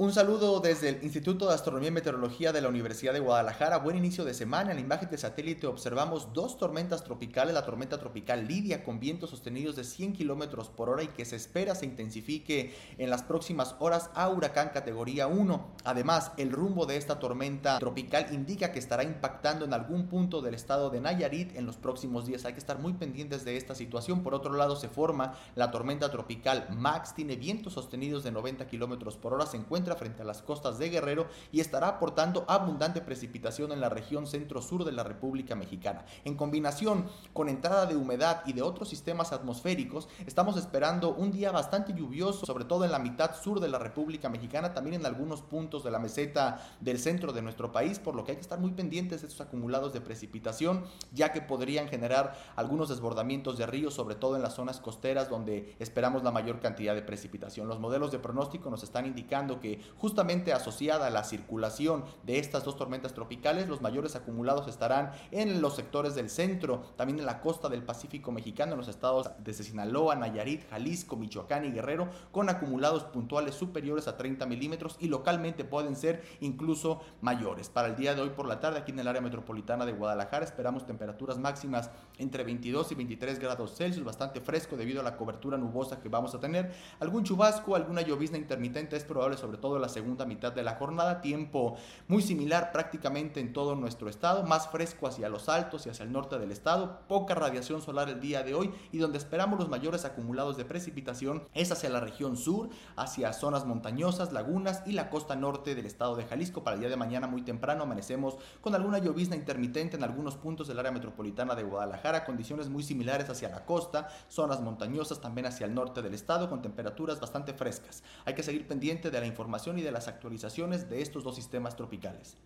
Un saludo desde el Instituto de Astronomía y Meteorología de la Universidad de Guadalajara. Buen inicio de semana. En la imagen de satélite observamos dos tormentas tropicales. La tormenta tropical Lidia con vientos sostenidos de 100 kilómetros por hora y que se espera se intensifique en las próximas horas a huracán categoría 1. Además, el rumbo de esta tormenta tropical indica que estará impactando en algún punto del estado de Nayarit en los próximos días. Hay que estar muy pendientes de esta situación. Por otro lado, se forma la tormenta tropical Max. Tiene vientos sostenidos de 90 kilómetros por hora. Se encuentra frente a las costas de Guerrero y estará aportando abundante precipitación en la región centro-sur de la República Mexicana. En combinación con entrada de humedad y de otros sistemas atmosféricos, estamos esperando un día bastante lluvioso, sobre todo en la mitad sur de la República Mexicana, también en algunos puntos de la meseta del centro de nuestro país, por lo que hay que estar muy pendientes de estos acumulados de precipitación, ya que podrían generar algunos desbordamientos de ríos, sobre todo en las zonas costeras donde esperamos la mayor cantidad de precipitación. Los modelos de pronóstico nos están indicando que justamente asociada a la circulación de estas dos tormentas tropicales, los mayores acumulados estarán en los sectores del centro, también en la costa del Pacífico mexicano, en los estados de Sinaloa, Nayarit, Jalisco, Michoacán y Guerrero, con acumulados puntuales superiores a 30 milímetros y localmente pueden ser incluso mayores. Para el día de hoy por la tarde, aquí en el área metropolitana de Guadalajara, esperamos temperaturas máximas entre 22 y 23 grados Celsius, bastante fresco debido a la cobertura nubosa que vamos a tener. Algún chubasco, alguna llovizna intermitente es probable, sobre todo la segunda mitad de la jornada, tiempo muy similar prácticamente en todo nuestro estado, más fresco hacia los altos y hacia el norte del estado, poca radiación solar el día de hoy y donde esperamos los mayores acumulados de precipitación es hacia la región sur, hacia zonas montañosas, lagunas y la costa norte del estado de Jalisco. Para el día de mañana muy temprano amanecemos con alguna llovizna intermitente en algunos puntos del área metropolitana de Guadalajara, condiciones muy similares hacia la costa, zonas montañosas también hacia el norte del estado con temperaturas bastante frescas. Hay que seguir pendiente de la y de las actualizaciones de estos dos sistemas tropicales.